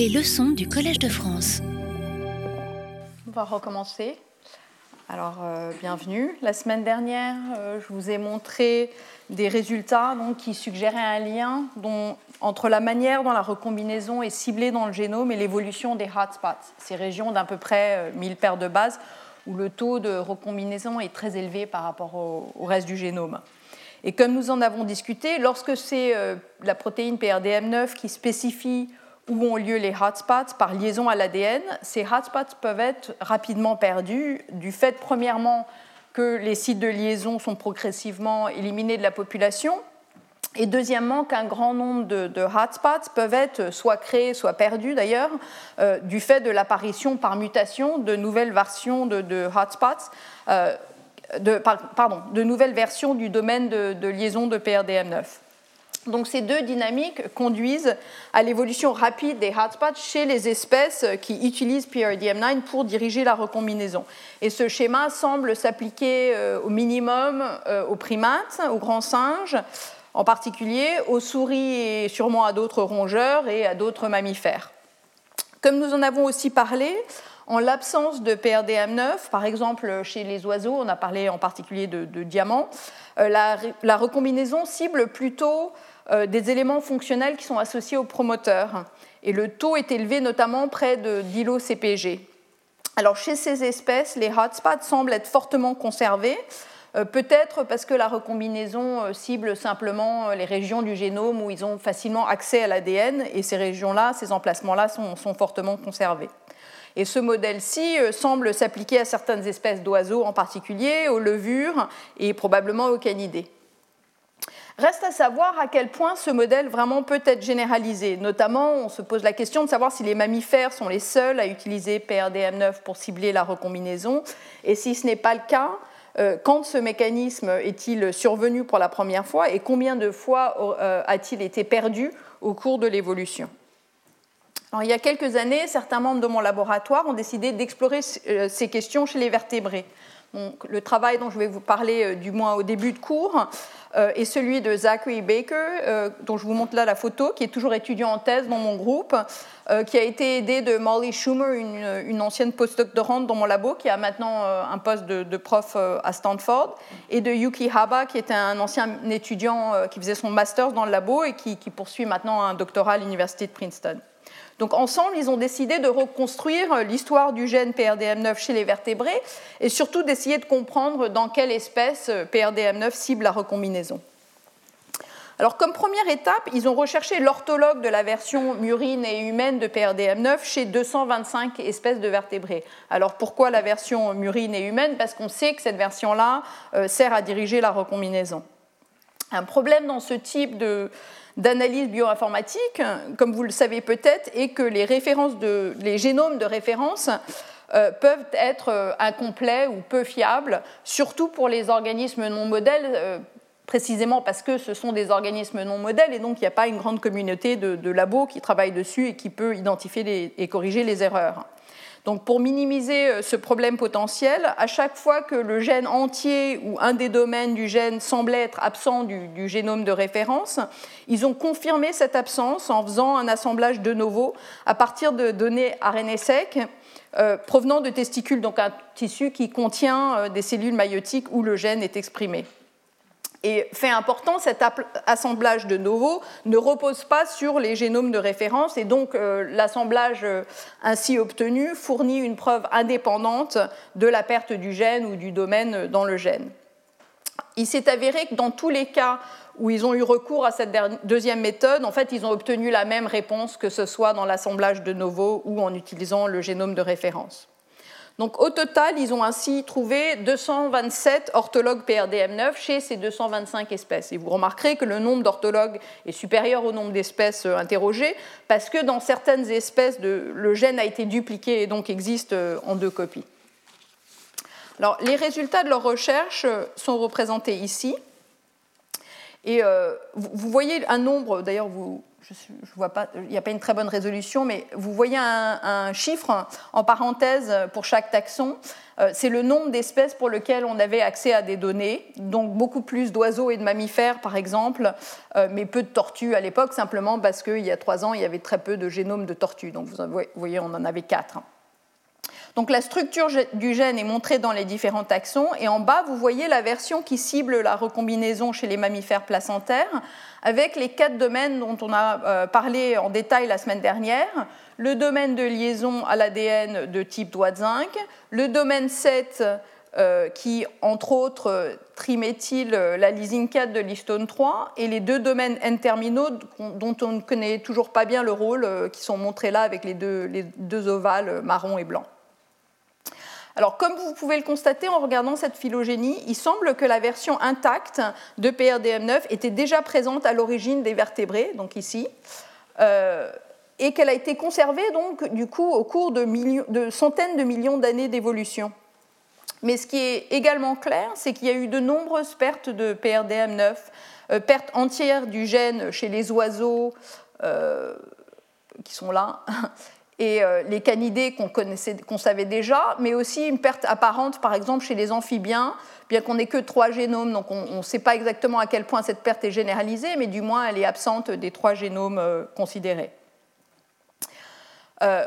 Les leçons du Collège de France. On va recommencer. Alors, euh, bienvenue. La semaine dernière, euh, je vous ai montré des résultats qui suggéraient un lien entre la manière dont la recombinaison est ciblée dans le génome et l'évolution des hotspots, ces régions d'à peu près 1000 euh, paires de bases où le taux de recombinaison est très élevé par rapport au reste du génome. Et comme nous en avons discuté, lorsque c'est la protéine PRDM9 qui spécifie où ont lieu les hotspots par liaison à l'ADN, ces hotspots peuvent être rapidement perdus du fait, premièrement, que les sites de liaison sont progressivement éliminés de la population, et deuxièmement, qu'un grand nombre de, hotspots peuvent être soit créés, soit perdus d'ailleurs, euh, du fait de l'apparition par mutation de nouvelles versions de, hotspots, euh, de, pardon, de nouvelles versions du domaine de liaison de PRDM9. Donc ces deux dynamiques conduisent à l'évolution rapide des hotspots chez les espèces qui utilisent PRDM9 pour diriger la recombinaison. Et ce schéma semble s'appliquer euh, au minimum euh, aux primates, aux grands singes, en particulier aux souris et sûrement à d'autres rongeurs et à d'autres mammifères. Comme nous en avons aussi parlé, en l'absence de PRDM9, par exemple chez les oiseaux, on a parlé en particulier de, diamants, euh, la, recombinaison cible plutôt des éléments fonctionnels qui sont associés au promoteur. Et le taux est élevé notamment près de d'ILO-CPG. Alors chez ces espèces, les hotspots semblent être fortement conservés, euh, peut-être parce que la recombinaison euh, cible simplement les régions du génome où ils ont facilement accès à l'ADN, et ces régions-là, ces emplacements-là sont, sont, fortement conservés. Et ce modèle-ci semble s'appliquer à certaines espèces d'oiseaux en particulier, aux levures et probablement aux canidés. Reste à savoir à quel point ce modèle vraiment peut être généralisé. Notamment, on se pose la question de savoir si les mammifères sont les seuls à utiliser PRDM9 pour cibler la recombinaison. Et si ce n'est pas le cas, euh, quand ce mécanisme est-il survenu pour la première fois et combien de fois euh, a-t-il été perdu au cours de l'évolution? Il y a quelques années, certains membres de mon laboratoire ont décidé d'explorer euh, ces questions chez les vertébrés. Le travail dont je vais vous parler du moins au début de cours euh, et celui de Zachary Baker, euh, dont je vous montre là la photo, qui est toujours étudiant en thèse dans mon groupe, euh, qui a été aidé de Molly Schumer, une, ancienne postdoctorante dans mon labo, qui a maintenant un poste de, prof à Stanford, et de Yuki Haba, qui était un ancien étudiant qui faisait son master dans le labo et qui poursuit maintenant un doctorat à l'université de Princeton. Donc ensemble, ils ont décidé de reconstruire l'histoire du gène PRDM9 chez les vertébrés et surtout d'essayer de comprendre dans quelle espèce PRDM9 cible la recombinaison. Alors, comme première étape, ils ont recherché l'orthologue de la version murine et humaine de PRDM9 chez 225 espèces de vertébrés. Alors, pourquoi la version murine et humaine? Parce qu'on sait que cette version-là euh, sert à diriger la recombinaison. Un problème dans ce type de, d'analyse bioinformatique, comme vous le savez peut-être, est que les, génomes de référence euh, peuvent être euh, incomplets ou peu fiables, surtout pour les organismes non modèles, euh, précisément parce que ce sont des organismes non modèles et donc il n'y a pas une grande communauté de, labos qui travaillent dessus et qui peut identifier et corriger les erreurs. Donc pour minimiser euh, ce problème potentiel, à chaque fois que le gène entier ou un des domaines du gène semblait être absent du, génome de référence, ils ont confirmé cette absence en faisant un assemblage de novo à partir de données RNA sec euh, provenant de testicules, donc un tissu qui contient euh, des cellules maïotiques où le gène est exprimé. Et fait important, cet assemblage de novo ne repose pas sur les génomes de référence et donc euh, l'assemblage euh, ainsi obtenu fournit une preuve indépendante de la perte du gène ou du domaine dans le gène. Il s'est avéré que dans tous les cas où ils ont eu recours à cette deuxième méthode, en fait, ils ont obtenu la même réponse que ce soit dans l'assemblage de novo ou en utilisant le génome de référence. Donc au total, ils ont ainsi trouvé 227 orthologues PRDM9 chez ces 225 espèces. Et vous remarquerez que le nombre d'orthologues est supérieur au nombre d'espèces euh, interrogées parce que dans certaines espèces, le gène a été dupliqué et donc existe euh, en deux copies. Alors, les résultats de leur recherche euh, sont représentés ici. Et vous voyez un nombre, d'ailleurs, je vois pas, il n'y a pas une très bonne résolution, mais vous voyez un, chiffre en parenthèse pour chaque taxon. Euh, c'est le nombre d'espèces pour lesquelles on avait accès à des données, donc beaucoup plus d'oiseaux et de mammifères, par exemple, euh, mais peu de tortues à l'époque, simplement parce qu'il y a trois ans, il y avait très peu de génomes de tortues. Donc vous voyez, on en avait quatre. Donc la structure du gène est montrée dans les différents taxons et en bas vous voyez la version qui cible la recombinaison chez les mammifères placentaires avec les quatre domaines dont on a euh, parlé en détail la semaine dernière. Le domaine de liaison à l'ADN de type doigt de zinc, le domaine 7 euh, qui, entre autres, triméthyle la lysine 4 de l'histone 3, et les deux domaines N-terminaux dont on ne connaît toujours pas bien le rôle, euh, qui sont montrés là avec les deux ovales marron et blanc. Alors, comme vous pouvez le constater en regardant cette phylogénie, il semble que la version intacte de PRDM9 était déjà présente à l'origine des vertébrés, donc ici, euh, et qu'elle a été conservée donc du coup au cours de, centaines de millions d'années d'évolution. Mais ce qui est également clair, c'est qu'il y a eu de nombreuses pertes de PRDM9, euh, pertes entières du gène chez les oiseaux euh, qui sont là, et euh, les canidés qu'on savait déjà, mais aussi une perte apparente, par exemple, chez les amphibiens, bien qu'on n'ait que trois génomes, donc on ne sait pas exactement à quel point cette perte est généralisée, mais du moins elle est absente des trois génomes euh, considérés. Euh,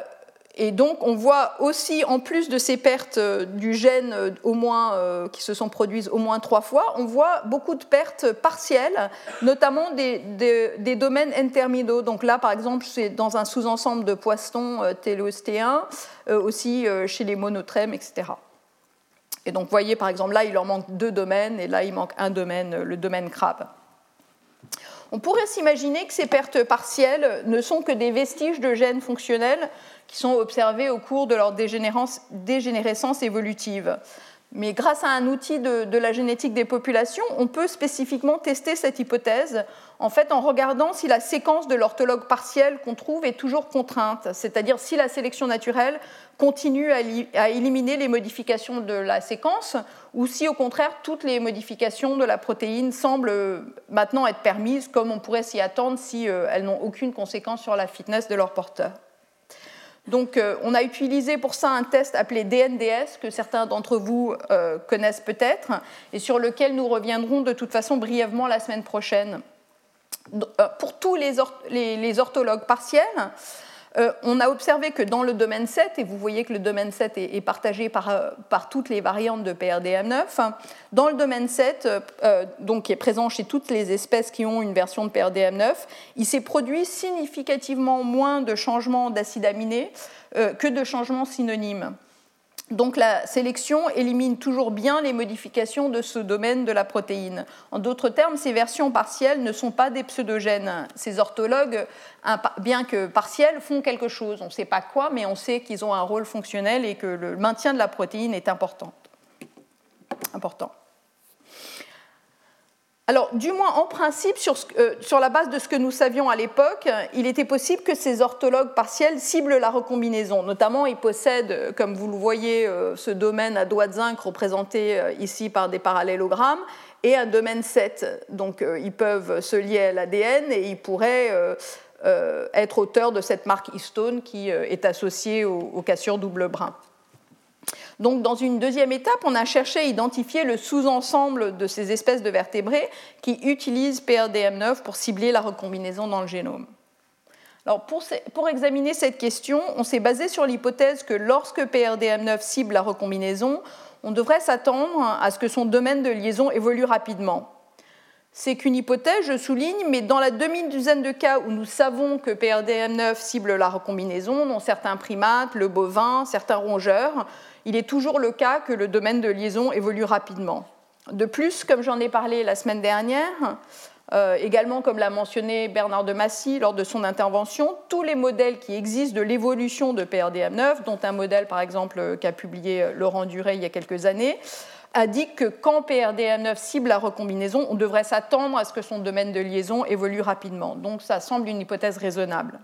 et donc, on voit aussi, en plus de ces pertes euh, du gène euh, au moins, euh, qui se sont produites au moins trois fois, on voit beaucoup de pertes partielles, notamment des, domaines intermédiaux. Donc là, par exemple, c'est dans un sous-ensemble de poissons téléostéens, aussi chez les monotrèmes, etc. Et donc, vous voyez, par exemple, là, il leur manque deux domaines, et là, il manque un domaine, le domaine crabe. On pourrait s'imaginer que ces pertes partielles ne sont que des vestiges de gènes fonctionnels qui sont observés au cours de leur dégénérescence évolutive. Mais grâce à un outil de, la génétique des populations, on peut spécifiquement tester cette hypothèse en fait en regardant si la séquence de l'orthologue partiel qu'on trouve est toujours contrainte, c'est-à-dire si la sélection naturelle continue à, éliminer les modifications de la séquence ou si au contraire toutes les modifications de la protéine semblent maintenant être permises comme on pourrait s'y attendre si euh, elles n'ont aucune conséquence sur la fitness de leur porteur. Donc, euh, on a utilisé pour ça un test appelé DNDS, que certains d'entre vous euh, connaissent peut-être, et sur lequel nous reviendrons de toute façon brièvement la semaine prochaine. Euh, pour tous les, les orthologues partiels, euh, on a observé que dans le domaine 7, et vous voyez que le domaine 7 est, partagé euh, par, toutes les variantes de PRDM9, dans le domaine 7, euh, donc qui est présent chez toutes les espèces qui ont une version de PRDM9, il s'est produit significativement moins de changements d'acides aminés que de changements synonymes. Donc la sélection élimine toujours bien les modifications de ce domaine de la protéine. En d'autres termes, ces versions partielles ne sont pas des pseudogènes. Ces orthologues, bien que partiels, font quelque chose. On ne sait pas quoi, mais on sait qu'ils ont un rôle fonctionnel et que le maintien de la protéine est important. important. Alors, du moins en principe, euh, sur, la base de ce que nous savions à l'époque, il était possible que ces orthologues partiels ciblent la recombinaison. Notamment, ils possèdent, comme vous le voyez, euh, ce domaine à doigt de zinc représenté euh, ici par des parallélogrammes et un domaine 7. Donc, ils peuvent se lier à l'ADN et ils pourraient être auteurs de cette marque histone qui est associée aux cassures double brin. Donc, dans une deuxième étape, on a cherché à identifier le sous-ensemble de ces espèces de vertébrés qui utilisent PRDM9 pour cibler la recombinaison dans le génome. Alors pour, pour, examiner cette question, on s'est basé sur l'hypothèse que lorsque PRDM9 cible la recombinaison, on devrait s'attendre à ce que son domaine de liaison évolue rapidement. C'est qu'une hypothèse, je souligne, mais dans la demi-douzaine de cas où nous savons que PRDM9 cible la recombinaison, dont certains primates, le bovin, certains rongeurs, il est toujours le cas que le domaine de liaison évolue rapidement. De plus, comme j'en ai parlé la semaine dernière, euh, également comme l'a mentionné Bernard de Massy lors de son intervention, tous les modèles qui existent de l'évolution de PRDM9, dont un modèle par exemple qu'a publié Laurent Duret il y a quelques années, indique que quand PRDM9 cible la recombinaison, on devrait s'attendre à ce que son domaine de liaison évolue rapidement. Donc ça semble une hypothèse raisonnable.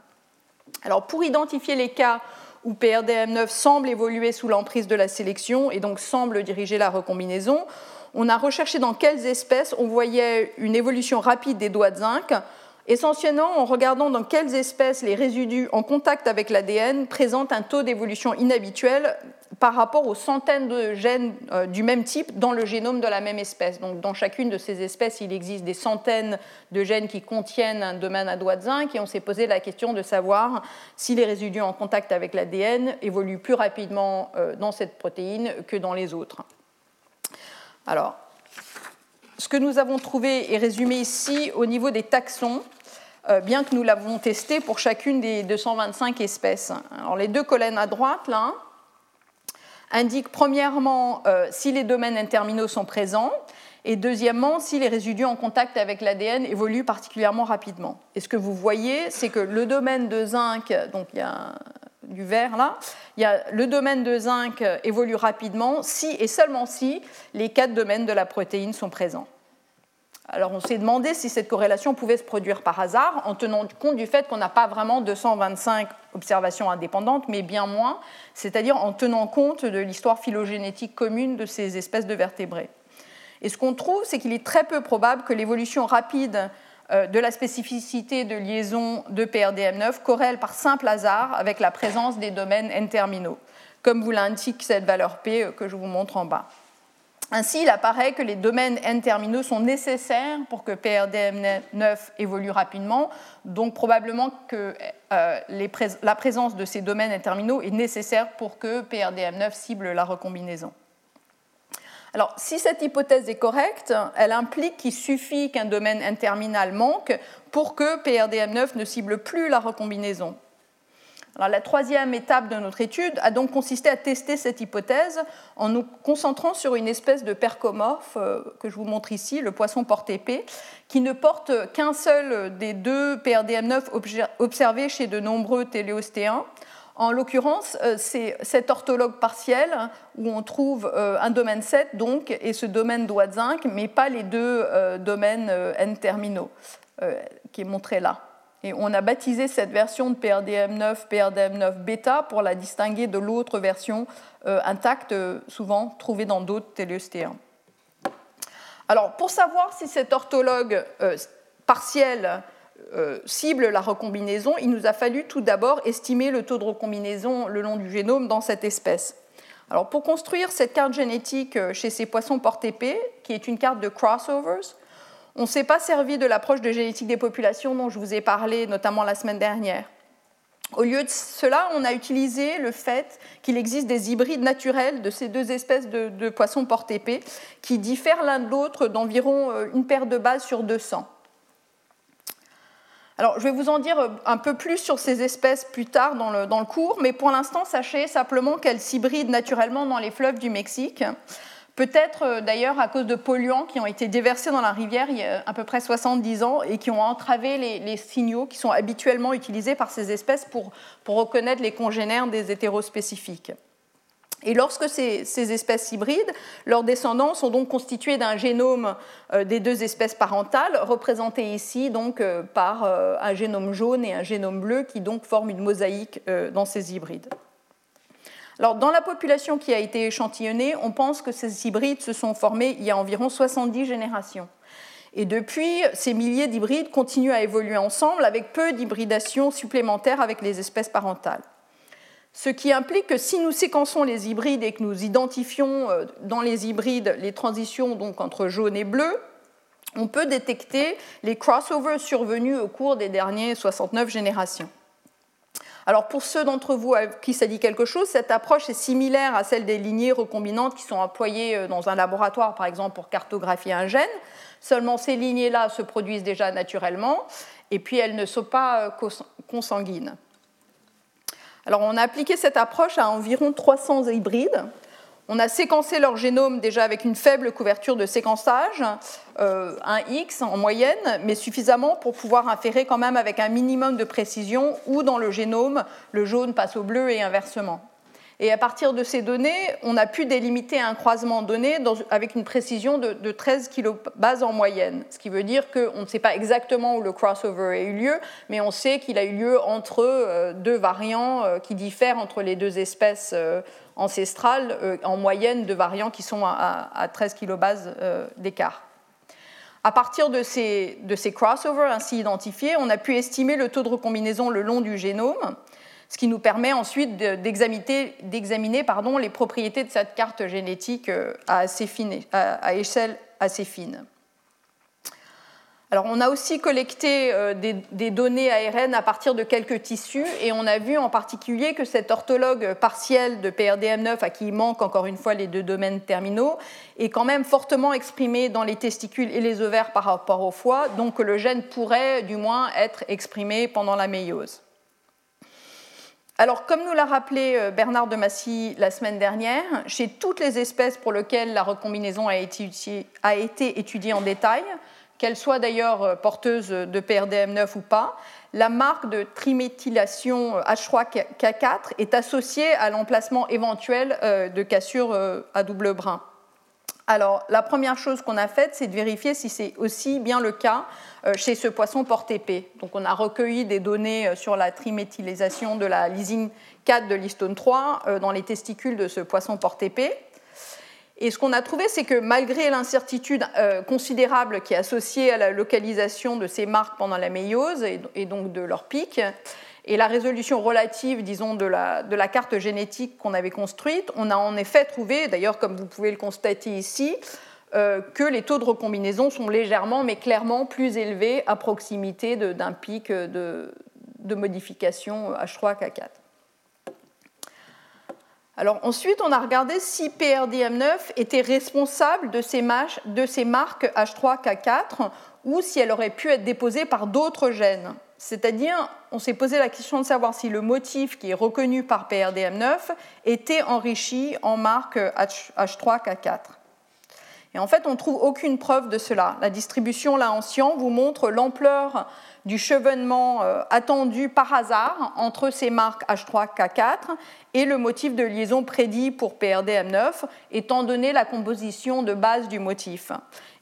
Alors pour identifier les cas où PRDM9 semble évoluer sous l'emprise de la sélection et donc semble diriger la recombinaison. On a recherché dans quelles espèces on voyait une évolution rapide des doigts de zinc essentiellement en regardant dans quelles espèces les résidus en contact avec l'ADN présentent un taux d'évolution inhabituel par rapport aux centaines de gènes euh, du même type dans le génome de la même espèce. Donc, dans chacune de ces espèces, il existe des centaines de gènes qui contiennent un domaine à doigt de zinc et on s'est posé la question de savoir si les résidus en contact avec l'ADN évoluent plus rapidement euh, dans cette protéine que dans les autres. Alors, ce que nous avons trouvé est résumé ici au niveau des taxons. Euh, bien que nous l'avons testé pour chacune des 225 espèces. Alors, les deux colonnes à droite, là, indiquent premièrement euh, si les domaines interminaux sont présents et deuxièmement si les résidus en contact avec l'ADN évoluent particulièrement rapidement. Et ce que vous voyez, c'est que le domaine de zinc, donc il y a du vert là, y a le domaine de zinc évolue rapidement si et seulement si les quatre domaines de la protéine sont présents. Alors on s'est demandé si cette corrélation pouvait se produire par hasard en tenant compte du fait qu'on n'a pas vraiment 225 observations indépendantes, mais bien moins, c'est-à-dire en tenant compte de l'histoire phylogénétique commune de ces espèces de vertébrés. Et ce qu'on trouve, c'est qu'il est très peu probable que l'évolution rapide euh, de la spécificité de liaison de PRDM9 corrèle par simple hasard avec la présence des domaines N-terminaux, comme vous l'indique cette valeur P euh, que je vous montre en bas. Ainsi, il apparaît que les domaines N-terminaux sont nécessaires pour que PRDM9 évolue rapidement, donc probablement que euh, la présence de ces domaines N-terminaux est nécessaire pour que PRDM9 cible la recombinaison. Alors, si cette hypothèse est correcte, elle implique qu'il suffit qu'un domaine N-terminal manque pour que PRDM9 ne cible plus la recombinaison la troisième étape de notre étude a donc consisté à tester cette hypothèse en nous concentrant sur une espèce de percomorphe euh, que je vous montre ici, le poisson porte-épée, qui ne porte qu'un seul des deux PRDM9 observés chez de nombreux téléostéens. En l'occurrence, euh, c'est cet orthologue partiel où on trouve euh, un domaine 7 donc, et ce domaine doigt de zinc, mais pas les deux domaines N-terminaux qui est montré là. Et on a baptisé cette version de PRDM9 PRDM9 bêta pour la distinguer de l'autre version euh, intacte, euh, souvent trouvée dans d'autres téléostéens. Alors, pour savoir si cet orthologue euh, partiel cible la recombinaison, il nous a fallu tout d'abord estimer le taux de recombinaison le long du génome dans cette espèce. Alors, pour construire cette carte génétique chez ces poissons porte-épée, qui est une carte de crossovers, on ne s'est pas servi de l'approche de génétique des populations dont je vous ai parlé notamment la semaine dernière. Au lieu de cela, on a utilisé le fait qu'il existe des hybrides naturels de ces deux espèces de, poissons porte-épée qui diffèrent l'un de l'autre d'environ euh, une paire de bases sur 200. Alors, je vais vous en dire un peu plus sur ces espèces plus tard dans le cours, mais pour l'instant, sachez simplement qu'elles s'hybrident naturellement dans les fleuves du Mexique. Peut-être euh, d'ailleurs à cause de polluants qui ont été déversés dans la rivière il y a à peu près 70 ans et qui ont entravé les, signaux qui sont habituellement utilisés par ces espèces pour, reconnaître les congénères des hétérospécifiques. Et lorsque ces, espèces hybrides, leurs descendants sont donc constitués d'un génome euh, des deux espèces parentales, représentés ici donc euh, par un génome jaune et un génome bleu qui donc forment une mosaïque dans ces hybrides. Dans la population qui a été échantillonnée, on pense que ces hybrides se sont formés il y a environ 70 générations. Et depuis, ces milliers d'hybrides continuent à évoluer ensemble avec peu d'hybridation supplémentaires avec les espèces parentales. Ce qui implique que si nous séquençons les hybrides et que nous identifions euh, dans les hybrides les transitions entre jaune et bleu, on peut détecter les crossovers survenus au cours des dernières 69 générations. Alors pour ceux d'entre vous à qui ça dit quelque chose, cette approche est similaire à celle des lignées recombinantes qui sont employées euh, dans un laboratoire, par exemple, pour cartographier un gène. Seulement ces lignées-là se produisent déjà naturellement et puis elles ne sont pas euh, consanguines. Alors on a appliqué cette approche à environ 300 hybrides on a séquencé leur génome déjà avec une faible couverture de séquençage, euh, un X en moyenne, mais suffisamment pour pouvoir inférer quand même avec un minimum de précision où dans le génome le jaune passe au bleu et inversement. Et à partir de ces données, on a pu délimiter un croisement donné avec une précision de, 13 kilobases en moyenne. Ce qui veut dire qu'on ne sait pas exactement où le crossover a eu lieu, mais on sait qu'il a eu lieu entre euh, deux variants euh, qui diffèrent entre les deux espèces ancestrales, en moyenne de variants qui sont à, 13 kilobases d'écart. À partir de ces crossovers ainsi identifiés, on a pu estimer le taux de recombinaison le long du génome, ce qui nous permet ensuite d'examiner les propriétés de cette carte génétique euh, à, échelle assez fine. On a aussi collecté euh, des, données ARN à partir de quelques tissus et on a vu en particulier que cet orthologue partiel de PRDM9, à qui il manque encore une fois les deux domaines terminaux, est quand même fortement exprimé dans les testicules et les ovaires par rapport au foie, donc le gène pourrait du moins être exprimé pendant la méiose. Alors, comme nous l'a rappelé euh, Bernard de Massy la semaine dernière, chez toutes les espèces pour lesquelles la recombinaison a été, étudiée en détail, qu'elle soit d'ailleurs euh, porteuse de PRDM9 ou pas, la marque de triméthylation H3K4 euh, est associée à l'emplacement éventuel de cassure à double brin. Alors, la première chose qu'on a faite, c'est de vérifier si c'est aussi bien le cas chez ce poisson porte-épée. Donc, on a recueilli des données sur la triméthylisation de la lysine 4 de l'histone 3 dans les testicules de ce poisson porte-épée. Et ce qu'on a trouvé, c'est que malgré l'incertitude euh, considérable qui est associée à la localisation de ces marques pendant la méiose et, donc de leur pic, et la résolution relative, disons, de la, carte génétique qu'on avait construite, on a en effet trouvé, d'ailleurs comme vous pouvez le constater ici, euh, que les taux de recombinaison sont légèrement mais clairement plus élevés à proximité d'un pic de, de modification H3K4. Alors ensuite, on a regardé si PRDM9 était responsable de ces, marques H3K4 ou si elle aurait pu être déposée par d'autres gènes. C'est-à-dire, on s'est posé la question de savoir si le motif qui est reconnu par PRDM9 était enrichi en marque H3K4. Et en fait, on ne trouve aucune preuve de cela. La distribution là en cyan vous montre l'ampleur du chevonnement euh, attendu par hasard entre ces marques H3K4 et le motif de liaison prédit pour PRDM9, étant donné la composition de base du motif.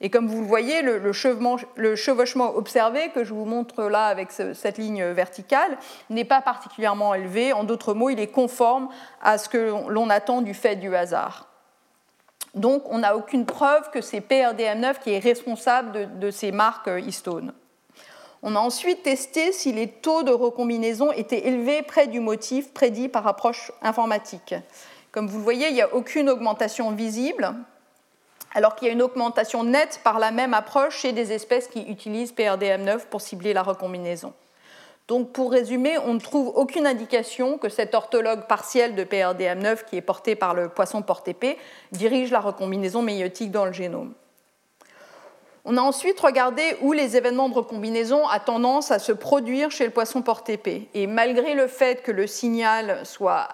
Et comme vous le voyez, le, chevauchement observé, que je vous montre là avec cette ligne verticale, n'est pas particulièrement élevé. En d'autres mots, il est conforme à ce que l'on attend du fait du hasard. Donc, on n'a aucune preuve que c'est PRDM9 qui est responsable de, de ces marques histones. On a ensuite testé si les taux de recombinaison étaient élevés près du motif prédit par approche informatique. Comme vous le voyez, il n'y a aucune augmentation visible, alors qu'il y a une augmentation nette par la même approche chez des espèces qui utilisent PRDM9 pour cibler la recombinaison. Donc pour résumer, on ne trouve aucune indication que cet orthologue partiel de PRDM9 qui est porté par le poisson porte-épée dirige la recombinaison méiotique dans le génome. On a ensuite regardé où les événements de recombinaison ont tendance à se produire chez le poisson porte-épée. Et malgré le fait que le signal soit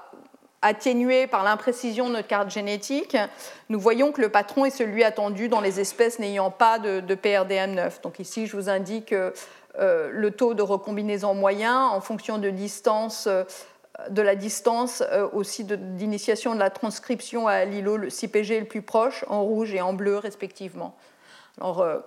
atténué par l'imprécision de notre carte génétique, nous voyons que le patron est celui attendu dans les espèces n'ayant pas de, PRDM9. Donc ici, je vous indique euh, le taux de recombinaison moyen en fonction de de la distance euh, aussi d'initiation de, la transcription à l'îlot le CPG le plus proche, en rouge et en bleu respectivement. Alors, euh,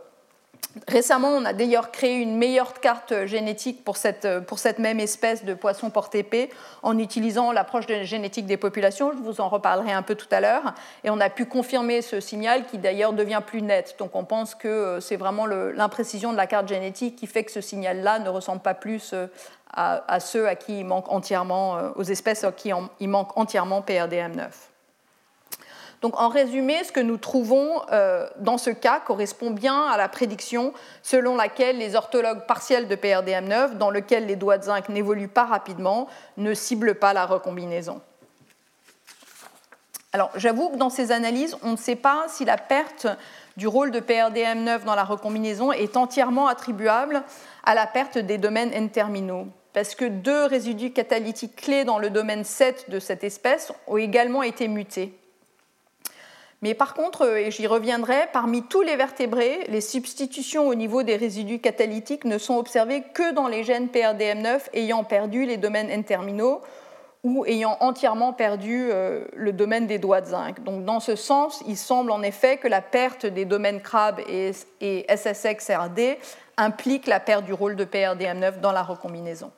récemment, on a d'ailleurs créé une meilleure carte génétique pour cette, cette même espèce de poisson porte-épée en utilisant l'approche génétique des populations. Je vous en reparlerai un peu tout à l'heure. Et on a pu confirmer ce signal qui d'ailleurs devient plus net. Donc on pense que euh, c'est vraiment l'imprécision de la carte génétique qui fait que ce signal-là ne ressemble pas plus euh, à, ceux qui il manque entièrement, aux espèces à qui il manque entièrement PRDM9. Donc en résumé, ce que nous trouvons euh, dans ce cas correspond bien à la prédiction selon laquelle les orthologues partiels de PRDM9, dans lesquels les doigts de zinc n'évoluent pas rapidement, ne ciblent pas la recombinaison. Alors j'avoue que dans ces analyses, on ne sait pas si la perte du rôle de PRDM9 dans la recombinaison est entièrement attribuable à la perte des domaines N-terminaux parce que deux résidus catalytiques clés dans le domaine 7 de cette espèce ont également été mutés. Mais par contre, euh, et j'y reviendrai, parmi tous les vertébrés, les substitutions au niveau des résidus catalytiques ne sont observées que dans les gènes PRDM9 ayant perdu les domaines N-terminaux ou ayant entièrement perdu euh, le domaine des doigts de zinc. Donc dans ce sens, il semble en effet que la perte des domaines CRAB et, SSXRD implique la perte du rôle de PRDM9 dans la recombinaison.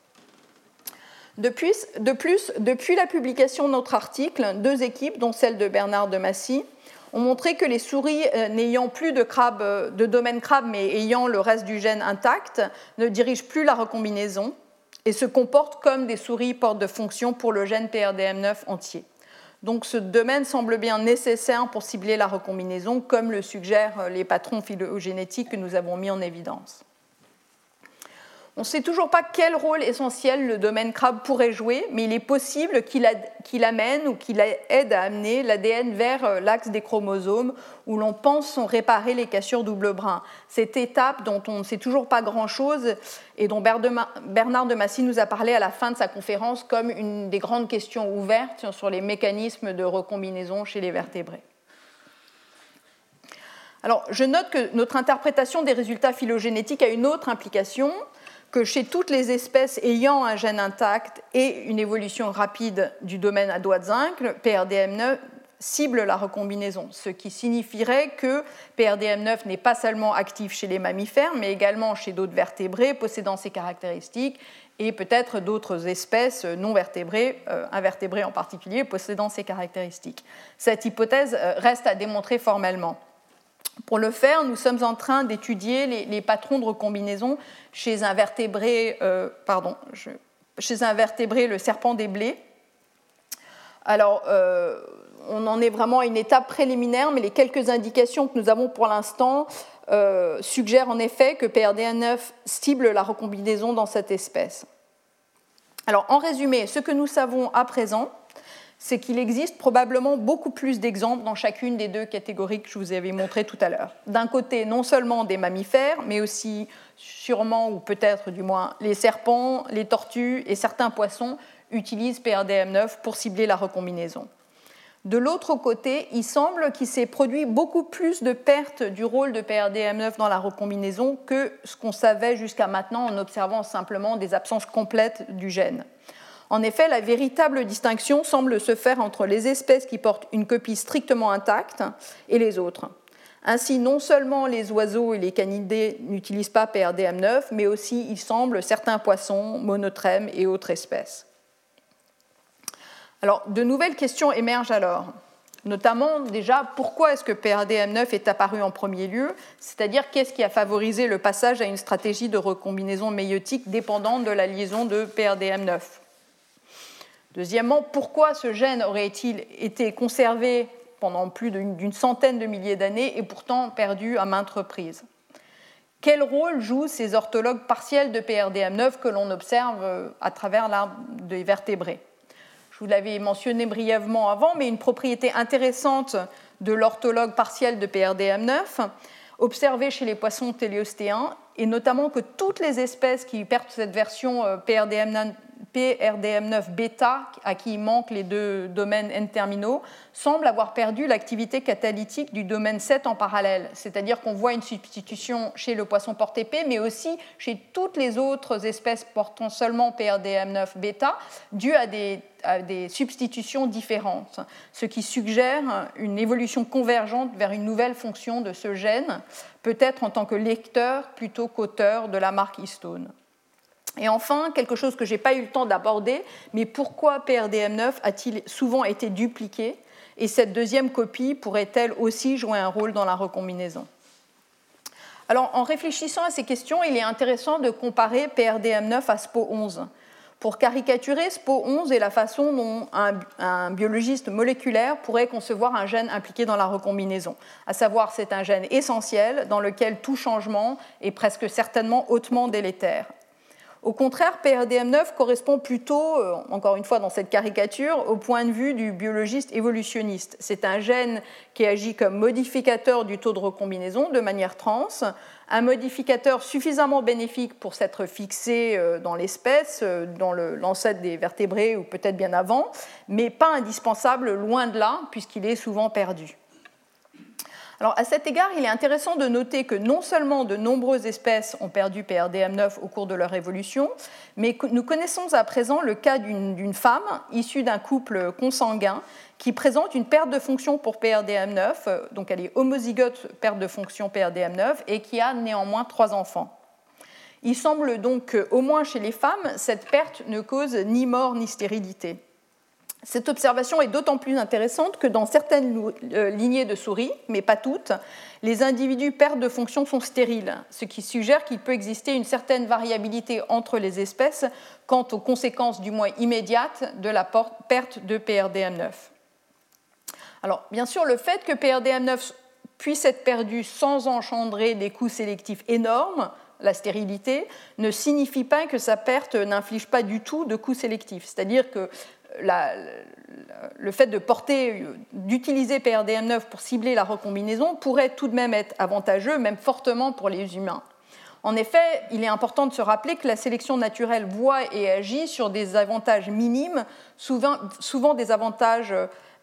De plus, de plus, depuis la publication de notre article, deux équipes, dont celle de Bernard de Massy, ont montré que les souris euh, n'ayant plus de, crabe, de domaine crabe mais ayant le reste du gène intact ne dirigent plus la recombinaison et se comportent comme des souris portes de fonction pour le gène PRDM9 entier. Donc ce domaine semble bien nécessaire pour cibler la recombinaison, comme le suggèrent les patrons phylogénétiques que nous avons mis en évidence. On ne sait toujours pas quel rôle essentiel le domaine crabe pourrait jouer, mais il est possible qu'il amène ou qu'il aide à amener l'ADN vers euh, l'axe des chromosomes où l'on pense sont réparées les cassures double brin. Cette étape dont on ne sait toujours pas grand-chose et dont Bernard de Massy nous a parlé à la fin de sa conférence comme une des grandes questions ouvertes sur les mécanismes de recombinaison chez les vertébrés. Alors, je note que notre interprétation des résultats phylogénétiques a une autre implication que chez toutes les espèces ayant un gène intact et une évolution rapide du domaine à doigt de zinc, PRDM9 cible la recombinaison, ce qui signifierait que PRDM9 n'est pas seulement actif chez les mammifères, mais également chez d'autres vertébrés possédant ces caractéristiques et peut-être d'autres espèces non vertébrées, euh, invertébrées en particulier, possédant ces caractéristiques. Cette hypothèse euh, reste à démontrer formellement. Pour le faire, nous sommes en train d'étudier les, patrons de recombinaison chez un vertébré, euh, pardon, chez un vertébré, le serpent des blés. Alors, euh, on en est vraiment à une étape préliminaire, mais les quelques indications que nous avons pour l'instant euh, suggèrent en effet que PRDN9 cible la recombinaison dans cette espèce. Alors, en résumé, ce que nous savons à présent, c'est qu'il existe probablement beaucoup plus d'exemples dans chacune des deux catégories que je vous avais montrées tout à l'heure. D'un côté, non seulement des mammifères, mais aussi sûrement, ou peut-être du moins, les serpents, les tortues et certains poissons utilisent PRDM9 pour cibler la recombinaison. De l'autre côté, il semble qu'il s'est produit beaucoup plus de pertes du rôle de PRDM9 dans la recombinaison que ce qu'on savait jusqu'à maintenant en observant simplement des absences complètes du gène. En effet, la véritable distinction semble se faire entre les espèces qui portent une copie strictement intacte et les autres. Ainsi, non seulement les oiseaux et les canidés n'utilisent pas PRDM9, mais aussi, il semble, certains poissons, monotrèmes et autres espèces. Alors, de nouvelles questions émergent alors, notamment déjà pourquoi est-ce que PRDM9 est apparu en premier lieu, c'est-à-dire qu'est-ce qui a favorisé le passage à une stratégie de recombinaison méiotique dépendante de la liaison de PRDM9. Deuxièmement, pourquoi ce gène aurait-il été conservé pendant plus d'une centaine de milliers d'années et pourtant perdu à maintes reprises? Quel rôle jouent ces orthologues partiels de PRDM9 que l'on observe euh, à travers l'arbre des vertébrés? Je vous l'avais mentionné brièvement avant, mais une propriété intéressante de l'orthologue partiel de PRDM9 observée chez les poissons téléostéens, et notamment que toutes les espèces qui perdent cette version euh, PRDM9 PRDM9 bêta, à qui il manque les deux domaines N-terminaux, semble avoir perdu l'activité catalytique du domaine 7 en parallèle. C'est-à-dire qu'on voit une substitution chez le poisson porte-épée, mais aussi chez toutes les autres espèces portant seulement PRDM9 bêta, due à des, à des substitutions différentes, ce qui suggère une évolution convergente vers une nouvelle fonction de ce gène, peut-être en tant que lecteur plutôt qu'auteur de la marque histone. Et enfin, quelque chose que je n'ai pas eu le temps d'aborder, mais pourquoi PRDM9 a-t-il souvent été dupliqué Et cette deuxième copie pourrait-elle aussi jouer un rôle dans la recombinaison? Alors, en réfléchissant à ces questions, il est intéressant de comparer PRDM9 à SPO11 pour caricaturer SPO11 et la façon dont un, un, biologiste moléculaire pourrait concevoir un gène impliqué dans la recombinaison. À savoir, c'est un gène essentiel dans lequel tout changement est presque certainement hautement délétère. Au contraire, PRDM9 correspond plutôt, euh, encore une fois dans cette caricature, au point de vue du biologiste évolutionniste. C'est un gène qui agit comme modificateur du taux de recombinaison de manière trans, un modificateur suffisamment bénéfique pour s'être fixé euh, dans l'espèce, euh, dans l'ancêtre des vertébrés ou peut-être bien avant, mais pas indispensable loin de là, puisqu'il est souvent perdu. Alors, à cet égard, il est intéressant de noter que non seulement de nombreuses espèces ont perdu PRDM9 au cours de leur évolution, mais nous connaissons à présent le cas d'une femme issue d'un couple consanguin qui présente une perte de fonction pour PRDM9, donc elle est homozygote perte de fonction PRDM9 et qui a néanmoins trois enfants. Il semble donc qu'au moins chez les femmes, cette perte ne cause ni mort ni stérilité. Cette observation est d'autant plus intéressante que dans certaines euh, lignées de souris, mais pas toutes, les individus perte de fonction sont stériles, ce qui suggère qu'il peut exister une certaine variabilité entre les espèces quant aux conséquences du moins immédiates de la perte de PRDM9. Alors, bien sûr, le fait que PRDM9 puisse être perdu sans engendrer des coûts sélectifs énormes, la stérilité, ne signifie pas que sa perte n'inflige pas du tout de coûts sélectifs. C'est-à-dire que le fait de porter, d'utiliser PRDM9 pour cibler la recombinaison pourrait tout de même être avantageux, même fortement pour les humains. En effet, il est important de se rappeler que la sélection naturelle voit et agit sur des avantages minimes, souvent, souvent des avantages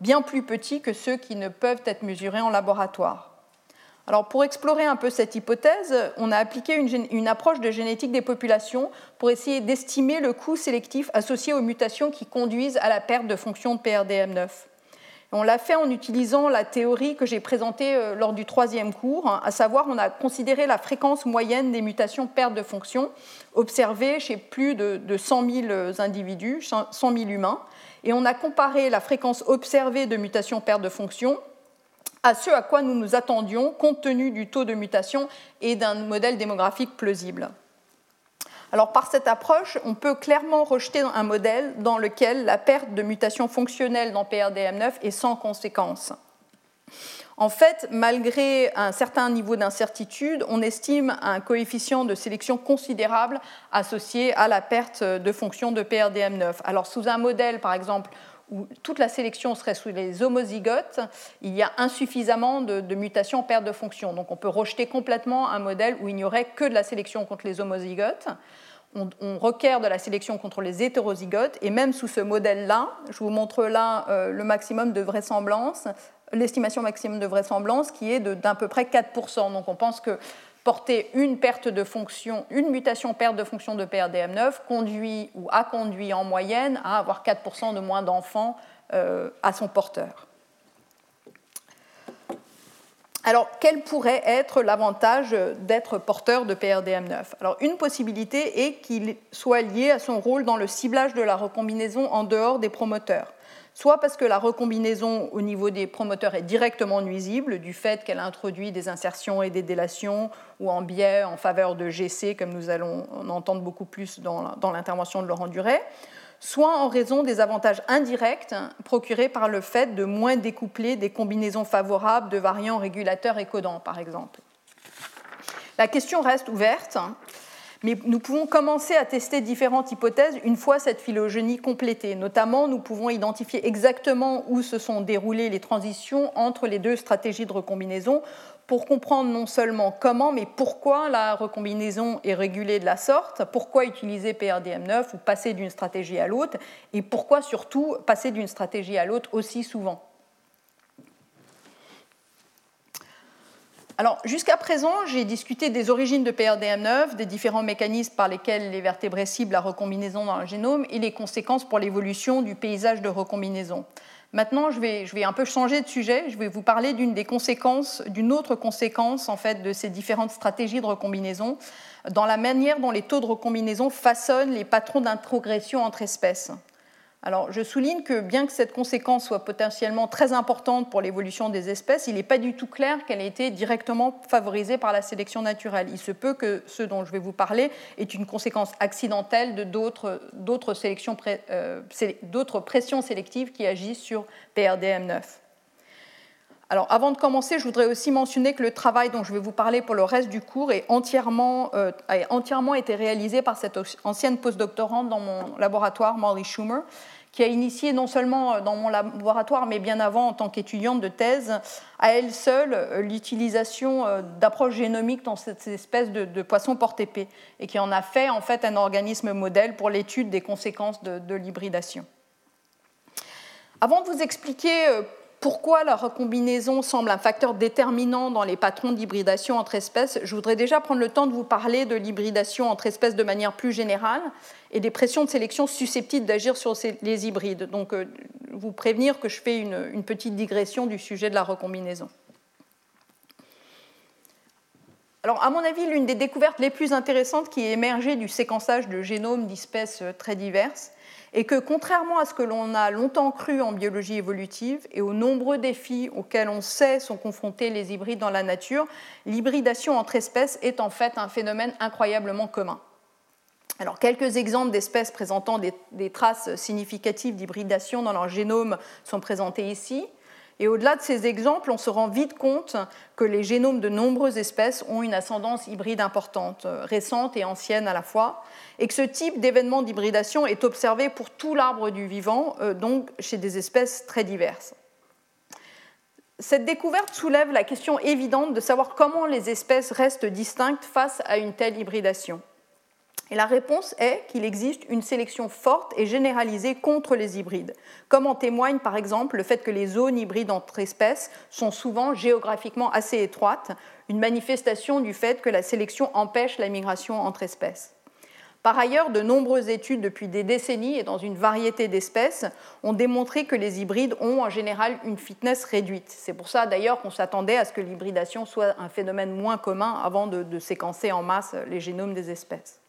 bien plus petits que ceux qui ne peuvent être mesurés en laboratoire. Alors, pour explorer un peu cette hypothèse, on a appliqué une, approche de génétique des populations pour essayer d'estimer le coût sélectif associé aux mutations qui conduisent à la perte de fonction de PRDM9. on l'a fait en utilisant la théorie que j'ai présentée euh, lors du troisième cours, hein, à savoir on a considéré la fréquence moyenne des mutations perte de fonction observées chez plus de, 100 000 individus, 100 000 humains, et on a comparé la fréquence observée de mutations perte de fonction à ce à quoi nous nous attendions compte tenu du taux de mutation et d'un modèle démographique plausible. Alors par cette approche, on peut clairement rejeter un modèle dans lequel la perte de mutation fonctionnelle dans PRDM9 est sans conséquence. En fait, malgré un certain niveau d'incertitude, on estime un coefficient de sélection considérable associé à la perte de fonction de PRDM9. Alors sous un modèle, par exemple, où toute la sélection serait sous les homozygotes, il y a insuffisamment de, mutations perte de fonction. Donc on peut rejeter complètement un modèle où il n'y aurait que de la sélection contre les homozygotes. On, requiert de la sélection contre les hétérozygotes, et même sous ce modèle-là, je vous montre là euh, le maximum de vraisemblance, l'estimation maximum de vraisemblance qui est d'à peu près 4%. Donc on pense que porter une perte de fonction, une mutation perte de fonction de PRDM9 conduit ou a conduit en moyenne à avoir 4% de moins d'enfants euh, à son porteur. Alors, quel pourrait être l'avantage d'être porteur de PRDM9 Alors, une possibilité est qu'il soit lié à son rôle dans le ciblage de la recombinaison en dehors des promoteurs soit parce que la recombinaison au niveau des promoteurs est directement nuisible du fait qu'elle introduit des insertions et des délations ou en biais en faveur de GC, comme nous allons en entendre beaucoup plus dans l'intervention de Laurent Duret, soit en raison des avantages indirects procurés par le fait de moins découpler des combinaisons favorables de variants régulateurs et codants, par exemple. La question reste ouverte mais nous pouvons commencer à tester différentes hypothèses une fois cette phylogénie complétée. Notamment, nous pouvons identifier exactement où se sont déroulées les transitions entre les deux stratégies de recombinaison pour comprendre non seulement comment, mais pourquoi la recombinaison est régulée de la sorte, pourquoi utiliser PRDM9 ou passer d'une stratégie à l'autre, et pourquoi surtout passer d'une stratégie à l'autre aussi souvent. Alors, jusqu'à présent, j'ai discuté des origines de PRDM9, des différents mécanismes par lesquels les vertébrés ciblent la recombinaison dans le génome et les conséquences pour l'évolution du paysage de recombinaison. Maintenant, je vais, un peu changer de sujet. Je vais vous parler d'une des conséquences, d'une autre conséquence en fait de ces différentes stratégies de recombinaison, dans la manière dont les taux de recombinaison façonnent les patrons d'introgression entre espèces. Alors, je souligne que bien que cette conséquence soit potentiellement très importante pour l'évolution des espèces, il n'est pas du tout clair qu'elle ait été directement favorisée par la sélection naturelle. Il se peut que ce dont je vais vous parler est une conséquence accidentelle de d'autres euh, pressions sélectives qui agissent sur PRDM9. Alors, avant de commencer, je voudrais aussi mentionner que le travail dont je vais vous parler pour le reste du cours est entièrement, euh, a entièrement été réalisé par cette ancienne postdoctorante dans mon laboratoire, Molly Schumer, qui a initié non seulement dans mon laboratoire, mais bien avant en tant qu'étudiante de thèse, à elle seule euh, l'utilisation euh, d'approches génomiques dans cette espèce de, poisson porte-épée, et qui en a fait en fait un organisme modèle pour l'étude des conséquences de l'hybridation. Avant de vous expliquer pourquoi la recombinaison semble un facteur déterminant dans les patrons d'hybridation entre espèces, je voudrais déjà prendre le temps de vous parler de l'hybridation entre espèces de manière plus générale et des pressions de sélection susceptibles d'agir sur les hybrides. Donc, euh, vous prévenir que je fais une, petite digression du sujet de la recombinaison. Alors, à mon avis, l'une des découvertes les plus intéressantes qui est émergée du séquençage de génomes d'espèces très diverses est que, contrairement à ce que l'on a longtemps cru en biologie évolutive et aux nombreux défis auxquels on sait sont confrontés les hybrides dans la nature, l'hybridation entre espèces est en fait un phénomène incroyablement commun. Alors, quelques exemples d'espèces présentant des, traces significatives d'hybridation dans leur génome sont présentés ici. Et au-delà de ces exemples, on se rend vite compte que les génomes de nombreuses espèces ont une ascendance hybride importante, récente et ancienne à la fois, et que ce type d'événement d'hybridation est observé pour tout l'arbre du vivant, euh, donc chez des espèces très diverses. Cette découverte soulève la question évidente de savoir comment les espèces restent distinctes face à une telle hybridation. La réponse est qu'il existe une sélection forte et généralisée contre les hybrides, comme en témoigne par exemple le fait que les zones hybrides entre espèces sont souvent géographiquement assez étroites, une manifestation du fait que la sélection empêche la migration entre espèces. Par ailleurs, de nombreuses études depuis des décennies et dans une variété d'espèces ont démontré que les hybrides ont en général une fitness réduite. C'est pour ça d'ailleurs qu'on s'attendait à ce que l'hybridation soit un phénomène moins commun avant de séquencer en masse les génomes des espèces.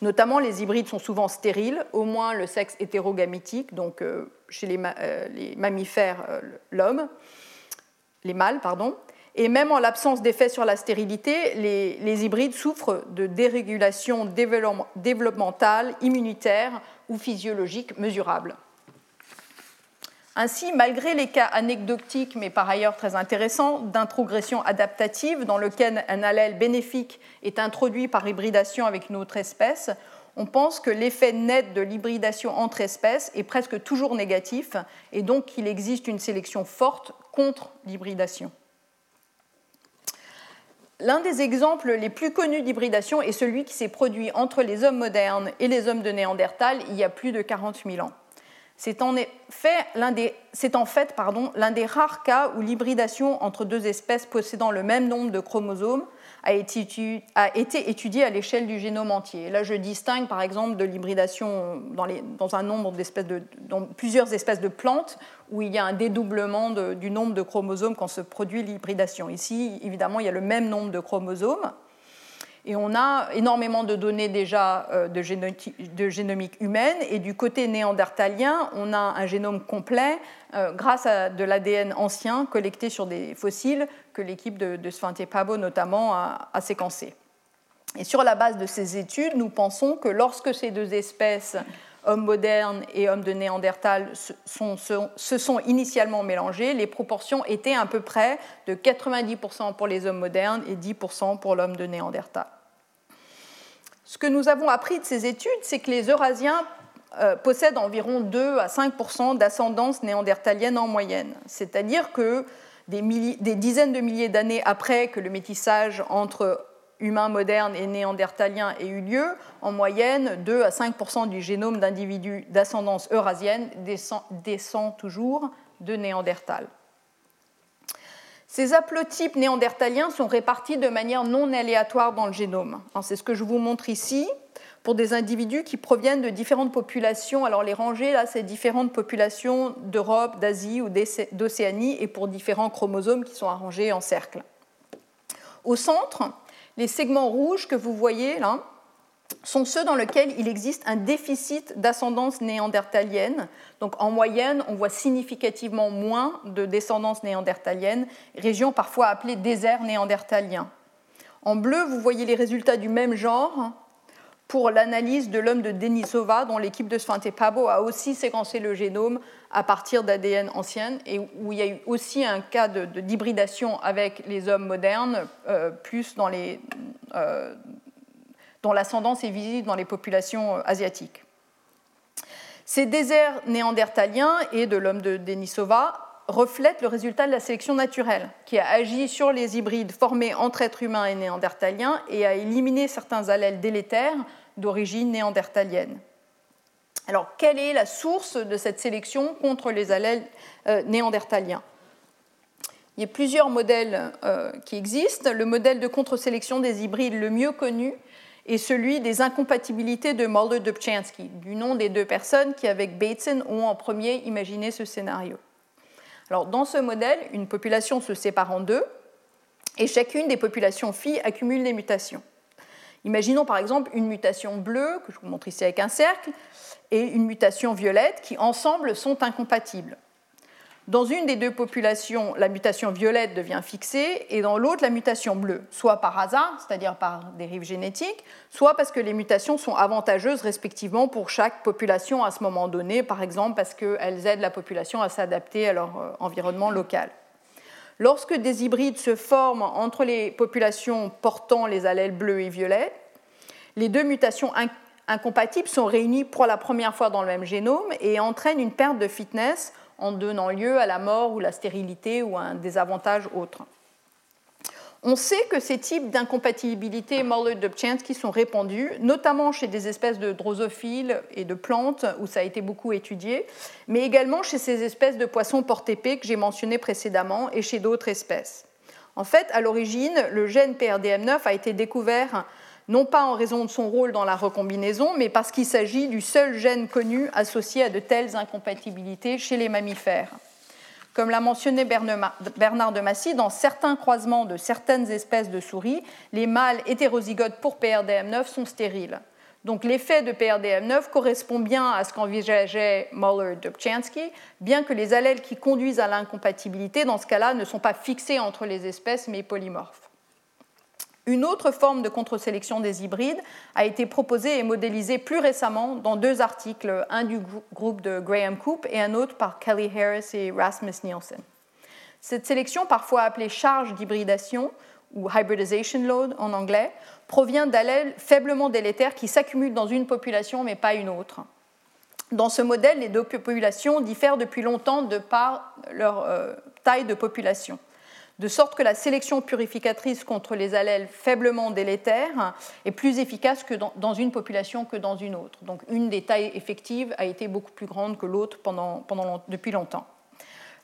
Notamment, les hybrides sont souvent stériles, au moins le sexe hétérogamitique, donc euh, chez les, euh, mammifères, euh, l'homme, les mâles, pardon. Et même en l'absence d'effet sur la stérilité, les, hybrides souffrent de dérégulation développementale, immunitaire ou physiologique mesurable. Ainsi, malgré les cas anecdotiques, mais par ailleurs très intéressants, d'introgression adaptative dans lequel un allèle bénéfique est introduit par hybridation avec une autre espèce, on pense que l'effet net de l'hybridation entre espèces est presque toujours négatif et donc qu'il existe une sélection forte contre l'hybridation. L'un des exemples les plus connus d'hybridation est celui qui s'est produit entre les hommes modernes et les hommes de Néandertal il y a plus de 40 000 ans. C'est en, des, en fait l'un des rares cas où l'hybridation entre deux espèces possédant le même nombre de chromosomes a été, étudiée à l'échelle du génome entier. Là, je distingue par exemple de l'hybridation dans, dans, un nombre d'espèces de, dans plusieurs espèces de plantes où il y a un dédoublement du nombre de chromosomes quand se produit l'hybridation. Ici, évidemment, il y a le même nombre de chromosomes. Et on a énormément de données déjà euh, de, génomique humaine. Et du côté néandertalien, on a un génome complet euh, grâce à de l'ADN ancien collecté sur des fossiles que l'équipe de, Svante Pabo notamment a, séquencé. Et sur la base de ces études, nous pensons que lorsque ces deux espèces, hommes modernes et hommes de Néandertal, se sont initialement mélangées, les proportions étaient à peu près de 90% pour les hommes modernes et 10% pour l'homme de Néandertal. Ce que nous avons appris de ces études, c'est que les Eurasiens euh, possèdent environ 2 à 5% d'ascendance néandertalienne en moyenne. C'est-à-dire que des, dizaines de milliers d'années après que le métissage entre humains modernes et néandertaliens ait eu lieu, en moyenne, 2 à 5% du génome d'individus d'ascendance eurasienne descend, descend toujours de Néandertal. Ces haplotypes néandertaliens sont répartis de manière non aléatoire dans le génome. C'est ce que je vous montre ici pour des individus qui proviennent de différentes populations. Alors les rangées, là, c'est différentes populations d'Europe, d'Asie ou d'Océanie et pour différents chromosomes qui sont arrangés en cercle. Au centre, les segments rouges que vous voyez là, sont ceux dans lesquels il existe un déficit d'ascendance néandertalienne. Donc en moyenne, on voit significativement moins de descendance néandertalienne, région parfois appelée désert néandertalien. En bleu, vous voyez les résultats du même genre pour l'analyse de l'homme de Denisova, dont l'équipe de Svante Pabo a aussi séquencé le génome à partir d'ADN ancienne, et où il y a eu aussi un cas d'hybridation avec les hommes modernes, euh, plus dans les, euh, dont l'ascendance est visible dans les populations euh, asiatiques. Ces déserts néandertaliens et de l'homme de Denisova reflètent le résultat de la sélection naturelle, qui a agi sur les hybrides formés entre êtres humains et néandertaliens et a éliminé certains allèles délétères d'origine néandertalienne. Alors, quelle est la source de cette sélection contre les allèles euh, néandertaliens? Il y a plusieurs modèles euh, qui existent. Le modèle de contre-sélection des hybrides le mieux connu et celui des incompatibilités de Mulder-Dubchansky, du nom des deux personnes qui, avec Bateson, ont en premier imaginé ce scénario. Alors, dans ce modèle, une population se sépare en deux, Et chacune des populations phi accumule des mutations. Imaginons par exemple une mutation bleue, que je vous montre ici avec un cercle, et une mutation violette qui ensemble sont incompatibles. Dans une des deux populations, la mutation violette devient fixée et dans l'autre, la mutation bleue, soit par hasard, c'est-à-dire par dérive génétique, soit parce que les mutations sont avantageuses respectivement pour chaque population à ce moment donné, par exemple parce qu'elles aident la population à s'adapter à leur euh, environnement local. Lorsque des hybrides se forment entre les populations portant les allèles bleus et violets, les deux mutations incompatibles sont réunies pour la première fois dans le même génome et entraînent une perte de fitness en donnant lieu à la mort ou la stérilité ou à un désavantage autre. On sait que ces types d'incompatibilité Moller-Dobzhansky sont répandus, notamment chez des espèces de drosophiles et de plantes, où ça a été beaucoup étudié, mais également chez ces espèces de poissons porte-épée que j'ai mentionnées précédemment et chez d'autres espèces. En fait, à l'origine, le gène PRDM9 a été découvert non pas en raison de son rôle dans la recombinaison, mais parce qu'il s'agit du seul gène connu associé à de telles incompatibilités chez les mammifères. Comme l'a mentionné Bernard de Massy, dans certains croisements de certaines espèces de souris, les mâles hétérozygotes pour PRDM9 sont stériles. Donc l'effet de PRDM9 correspond bien à ce qu'envisageait Muller-Dobzhansky, bien que les allèles qui conduisent à l'incompatibilité, dans ce cas-là, ne sont pas fixés entre les espèces mais polymorphes. Une autre forme de contre-sélection des hybrides a été proposée et modélisée plus récemment dans deux articles, un du groupe de Graham Coop et un autre par Kelly Harris et Rasmus Nielsen. Cette sélection, parfois appelée charge d'hybridation ou hybridization load en anglais, provient d'allèles faiblement délétères qui s'accumulent dans une population mais pas une autre. Dans ce modèle, les deux populations diffèrent depuis longtemps de par leur euh, taille de population de sorte que la sélection purificatrice contre les allèles faiblement délétères est plus efficace dans, une population que dans une autre. Donc une des tailles effectives a été beaucoup plus grande que l'autre depuis longtemps.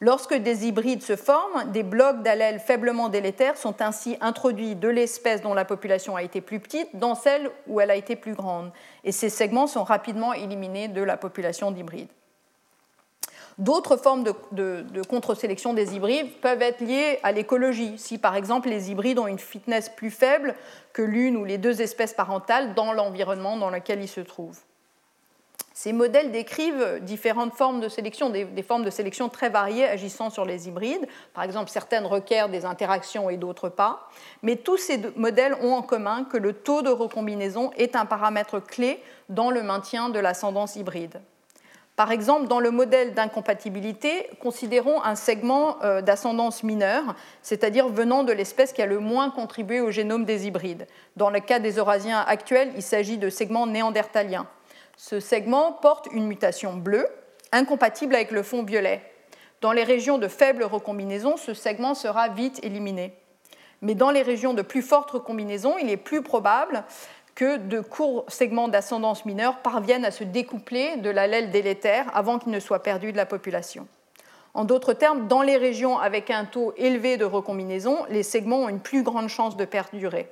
Lorsque des hybrides se forment, des blocs d'allèles faiblement délétères sont ainsi introduits de l'espèce dont la population a été plus petite dans celle où elle a été plus grande, et ces segments sont rapidement éliminés de la population d'hybrides. D'autres formes de, contre-sélection des hybrides peuvent être liées à l'écologie. Si par exemple les hybrides ont une fitness plus faible que l'une ou les deux espèces parentales dans l'environnement dans lequel ils se trouvent. Ces modèles décrivent différentes formes de sélection, des, formes de sélection très variées agissant sur les hybrides. Par exemple, certaines requièrent des interactions et d'autres pas. Mais tous ces modèles ont en commun que le taux de recombinaison est un paramètre clé dans le maintien de l'ascendance hybride. Par exemple, dans le modèle d'incompatibilité, considérons un segment euh, d'ascendance mineure, c'est-à-dire venant de l'espèce qui a le moins contribué au génome des hybrides. Dans le cas des Eurasiens actuels, il s'agit de segments néandertaliens. Ce segment porte une mutation bleue, incompatible avec le fond violet. Dans les régions de faible recombinaison, ce segment sera vite éliminé. Mais dans les régions de plus forte recombinaison, il est plus probable que de courts segments d'ascendance mineure parviennent à se découpler de l'allèle délétère avant qu'il ne soit perdu de la population. En d'autres termes, dans les régions avec un taux élevé de recombinaison, les segments ont une plus grande chance de perdurer.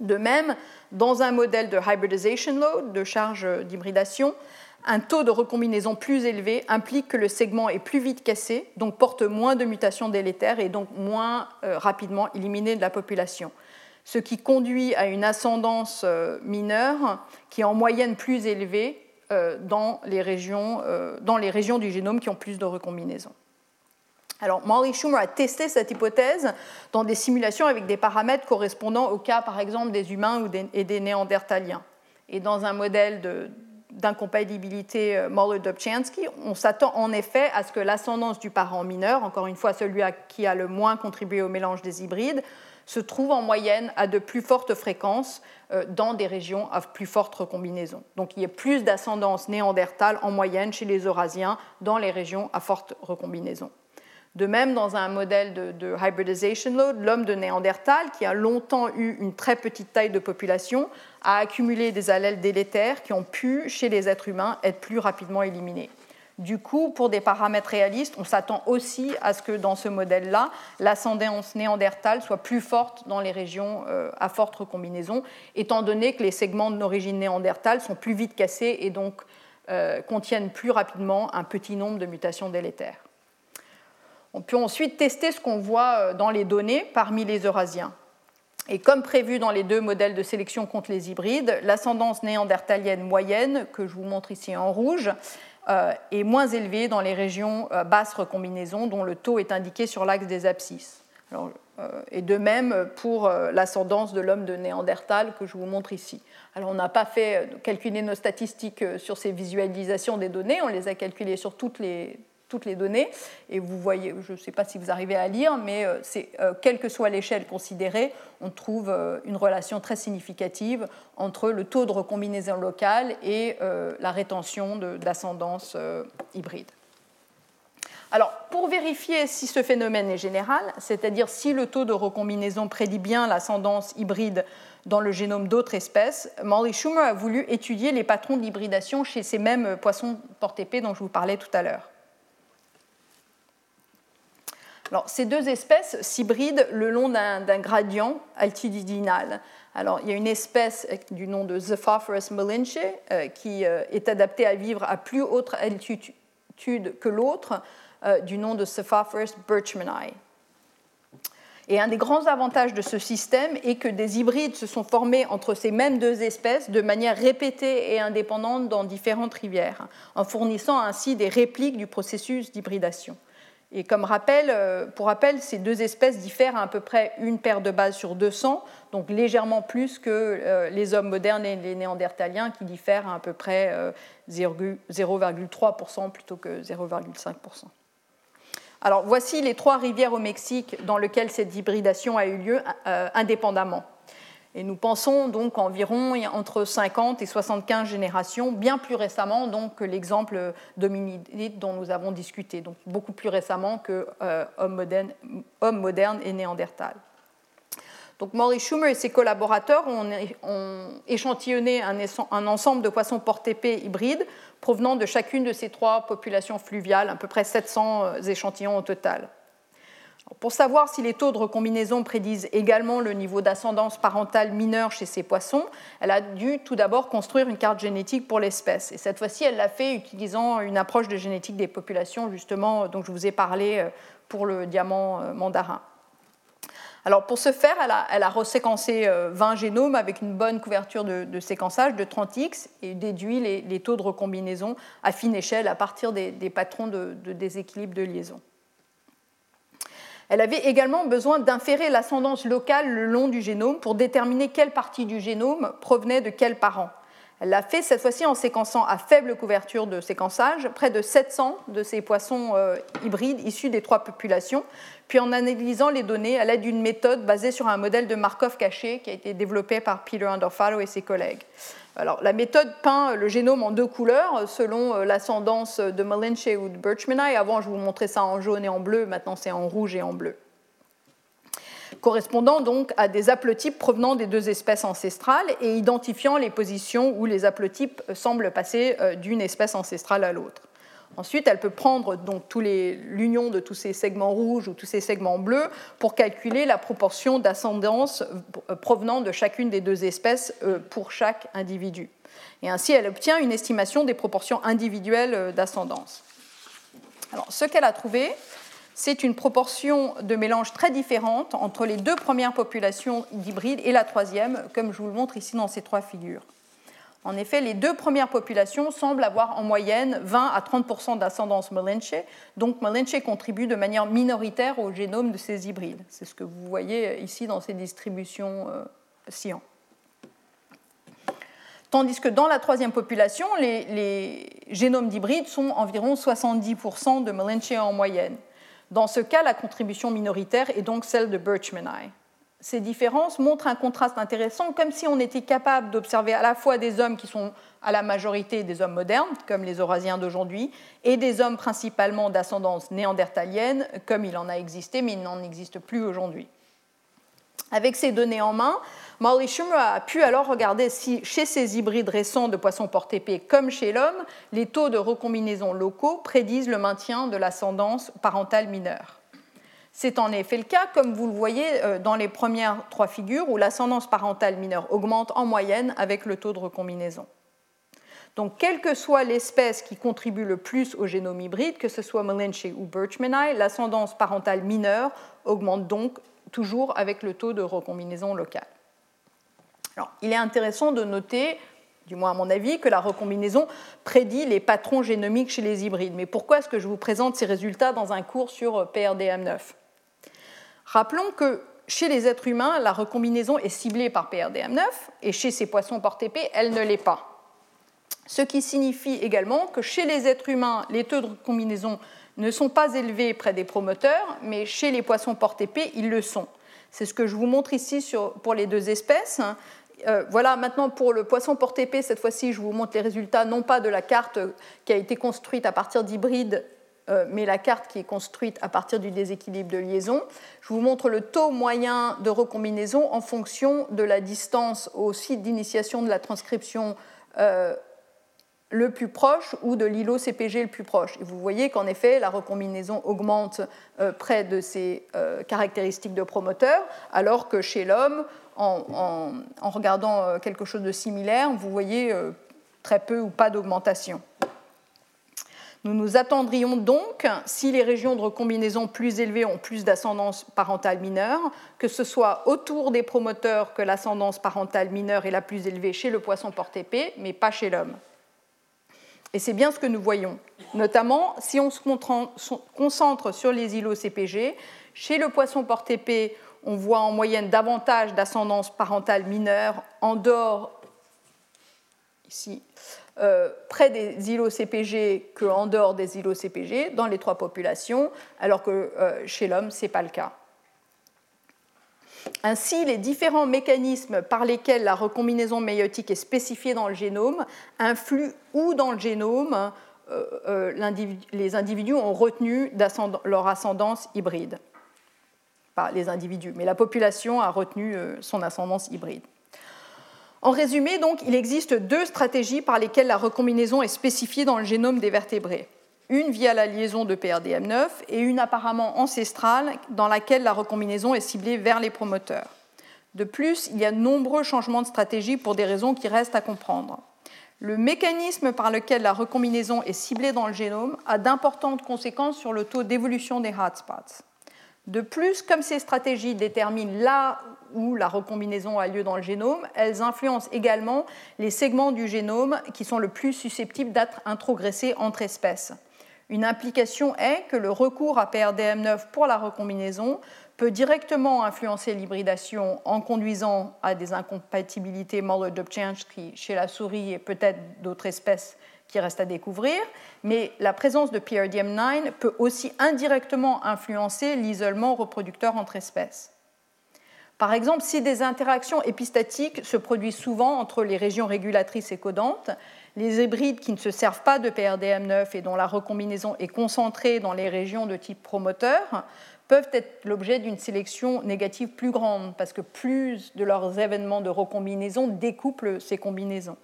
De même, dans un modèle de hybridization load, de charge d'hybridation, un taux de recombinaison plus élevé implique que le segment est plus vite cassé, donc porte moins de mutations délétères et donc moins euh, rapidement éliminé de la population ce qui conduit à une ascendance euh, mineure qui est en moyenne plus élevée euh, dans les régions, euh, dans les régions du génome qui ont plus de recombinaisons. Alors, Molly Schumer a testé cette hypothèse dans des simulations avec des paramètres correspondant au cas, par exemple, des humains et des néandertaliens. Et dans un modèle d'incompatibilité Moller-Dobzhansky, on s'attend en effet à ce que l'ascendance du parent mineur, encore une fois celui qui a le moins contribué au mélange des hybrides, se trouvent en moyenne à de plus fortes fréquences euh, dans des régions à plus forte recombinaison. Donc il y a plus d'ascendance néandertale en moyenne chez les Eurasiens dans les régions à forte recombinaison. De même, dans un modèle de, de hybridization load, l'homme de Néandertal, qui a longtemps eu une très petite taille de population, a accumulé des allèles délétères qui ont pu, chez les êtres humains, être plus rapidement éliminés. Du coup, pour des paramètres réalistes, on s'attend aussi à ce que dans ce modèle-là, l'ascendance néandertale soit plus forte dans les régions euh, à forte recombinaison, étant donné que les segments d'origine néandertale sont plus vite cassés et donc euh, contiennent plus rapidement un petit nombre de mutations délétères. On peut ensuite tester ce qu'on voit dans les données parmi les Eurasiens. Et comme prévu dans les deux modèles de sélection contre les hybrides, l'ascendance néandertalienne moyenne, que je vous montre ici en rouge, euh, est moins élevée dans les régions euh, basses recombinaisons, dont le taux est indiqué sur l'axe des abscisses. Euh, et de même pour l'ascendance de l'homme de Néandertal que je vous montre ici. Alors on n'a pas fait calculer nos statistiques sur ces visualisations des données, on les a calculées sur toutes les, toutes les données. Et vous voyez, je ne sais pas si vous arrivez à lire, mais euh, c'est, euh, quelle que soit l'échelle considérée, on trouve euh, une relation très significative entre le taux de recombinaison locale et la rétention d'ascendance hybride. Alors, pour vérifier si ce phénomène est général, c'est-à-dire si le taux de recombinaison prédit bien l'ascendance hybride dans le génome d'autres espèces, Molly Schumer a voulu étudier les patrons d'hybridation chez ces mêmes poissons porte-épée dont je vous parlais tout à l'heure ces deux espèces s'hybrident le long d'un gradient altitudinal. Alors, il y a une espèce du nom de Zephophorus malinche euh, qui euh, est adaptée à vivre à plus haute altitude que l'autre, euh, du nom de Zephophorus birchmani. Et un des grands avantages de ce système est que des hybrides se sont formés entre ces mêmes deux espèces de manière répétée et indépendante dans différentes rivières, en fournissant ainsi des répliques du processus d'hybridation. Et comme rappel, euh, pour rappel, ces deux espèces diffèrent à, peu près une paire de bases sur 200, donc légèrement plus que euh, les hommes modernes et les néandertaliens qui diffèrent à à peu près 0,3% euh, plutôt que 0,5%. Alors voici les trois rivières au Mexique dans lesquelles cette hybridation a eu lieu indépendamment. Et nous pensons donc environ entre 50 et 75 générations, bien plus récemment donc, que l'exemple d'hominide dont nous avons discuté, donc beaucoup plus récemment que euh, homme, moderne, homme, moderne, et néandertal. Donc Maurice Schumer et ses collaborateurs ont, échantillonné un, un, ensemble de poissons porte-épée hybrides provenant de chacune de ces trois populations fluviales, à peu près 700 euh, échantillons au total. Pour savoir si les taux de recombinaison prédisent également le niveau d'ascendance parentale mineure chez ces poissons, elle a dû tout d'abord construire une carte génétique pour l'espèce. Et cette fois-ci, elle l'a fait utilisant une approche de génétique des populations, justement, dont je vous ai parlé euh, pour le diamant euh, mandarin. Alors pour ce faire, elle a, reséquencé 20 euh, génomes avec une bonne couverture de, séquençage de 30x et déduit les, taux de recombinaison à fine échelle à partir des, patrons de déséquilibre de liaison. Elle avait également besoin d'inférer l'ascendance locale le long du génome pour déterminer quelle partie du génome provenait de quel parent. Elle l'a fait cette fois-ci en séquençant à faible couverture de séquençage près de 700 de ces poissons euh, hybrides issus des trois populations, puis en analysant les données à l'aide d'une méthode basée sur un modèle de Markov caché qui a été développé par Peter Underfalo et ses collègues. La méthode peint le génome en deux couleurs selon euh, l'ascendance de Malinche ou de Birchmani. Avant, je vous montrais ça en jaune et en bleu, maintenant c'est en rouge et en bleu correspondant donc à des haplotypes provenant des deux espèces ancestrales et identifiant les positions où les haplotypes semblent passer euh, d'une espèce ancestrale à l'autre. Ensuite, elle peut prendre donc l'union de tous ces segments rouges ou tous ces segments bleus pour calculer la proportion d'ascendance euh, provenant de chacune des deux espèces euh, pour chaque individu. Et ainsi, elle obtient une estimation des proportions individuelles d'ascendance. Alors, ce qu'elle a trouvé, c'est une proportion de mélange très différente entre les deux premières populations d'hybrides et la troisième, comme je vous le montre ici dans ces trois figures. En effet, les deux premières populations semblent avoir en moyenne 20 à 30 d'ascendance Malinche, donc Malinche contribue de manière minoritaire au génome de ces hybrides. C'est ce que vous voyez ici dans ces distributions euh, Tandis que dans la troisième population, les, génomes d'hybrides sont environ 70% de Malinche en moyenne. Dans ce cas, la contribution minoritaire est donc celle de Birchmani. Ces différences montrent un contraste intéressant, comme si on était capable d'observer à la fois des hommes qui sont à la majorité des hommes modernes, comme les Eurasiens d'aujourd'hui, et des hommes principalement d'ascendance néandertalienne, comme il en a existé, mais il n'en existe plus aujourd'hui. Avec ces données en main, Molly Schumer a pu alors regarder si, chez ces hybrides récents de poissons porte-épée comme chez l'homme, les taux de recombinaison locaux prédisent le maintien de l'ascendance parentale mineure. C'est en effet le cas, comme vous le voyez euh, dans les premières trois figures, où l'ascendance parentale mineure augmente en moyenne avec le taux de recombinaison. Donc, quelle que soit l'espèce qui contribue le plus au génome hybride, que ce soit Malinche ou Birchmani, l'ascendance parentale mineure augmente donc toujours avec le taux de recombinaison locale. Il est intéressant de noter, du moins à mon avis, que la recombinaison prédit les patrons génomiques chez les hybrides. Mais pourquoi est-ce que je vous présente ces résultats dans un cours sur PRDM9 Rappelons que chez les êtres humains, la recombinaison est ciblée par PRDM9 et chez ces poissons portés elle ne l'est pas. Ce qui signifie également que chez les êtres humains, les taux de recombinaison ne sont pas élevés près des promoteurs, mais chez les poissons portés ils le sont. C'est ce que je vous montre ici pour les deux espèces. Euh, voilà, maintenant pour le poisson porté cette fois-ci, je vous montre les résultats non pas de la carte qui a été construite à partir d'hybrides mais la carte qui est construite à partir du déséquilibre de liaison. Je vous montre le taux moyen de recombinaison en fonction de la distance au site d'initiation de la transcription euh, le plus proche ou de l'îlot CPG le plus proche. Et vous voyez qu'en effet, la recombinaison augmente euh, près de ces caractéristiques de promoteur, alors que chez l'homme, en, regardant quelque chose de similaire, vous voyez très peu ou pas d'augmentation. Nous nous attendrions donc, si les régions de recombinaison plus élevées ont plus d'ascendance parentale mineure, que ce soit autour des promoteurs que l'ascendance parentale mineure est la plus élevée chez le poisson porté mais pas chez l'homme. Et c'est bien ce que nous voyons, notamment si on se concentre sur les îlots CPG. Chez le poisson porté on voit en moyenne davantage d'ascendance parentale mineure en dehors, ici, euh, près des îlots CPG qu'en dehors des îlots CPG dans les trois populations, alors que euh, chez l'homme, ce n'est pas le cas. Ainsi, les différents mécanismes par lesquels la recombinaison méiotique est spécifiée dans le génome influent où dans le génome euh, les individus ont retenu leur ascendance hybride. Pas les individus, mais la population a retenu son ascendance hybride. En résumé, il existe deux stratégies par lesquelles la recombinaison est spécifiée dans le génome des vertébrés. Une via la liaison de PRDM9 et une apparemment ancestrale dans laquelle la recombinaison est ciblée vers les promoteurs. De plus, il y a nombreux changements de stratégie pour des raisons qui restent à comprendre. Le mécanisme par lequel la recombinaison est ciblée dans le génome a d'importantes conséquences sur le taux d'évolution des hotspots. De plus, comme ces stratégies déterminent là où la recombinaison a lieu dans le génome, elles influencent également les segments du génome qui sont le plus susceptibles d'être introgressés entre espèces. Une implication est que le recours à PRDM9 pour la recombinaison peut directement influencer l'hybridation en conduisant à des incompatibilités chez la souris et peut-être d'autres espèces, qui reste à découvrir, mais la présence de PRDM9 peut aussi indirectement influencer l'isolement reproducteur entre espèces. Par exemple, si des interactions épistatiques se produisent souvent entre les régions régulatrices et codantes, les hybrides qui ne se servent pas de PRDM9 et dont la recombinaison est concentrée dans les régions de type promoteur peuvent être l'objet d'une sélection négative plus grande parce que plus de leurs événements de recombinaison découplent ces combinaisons.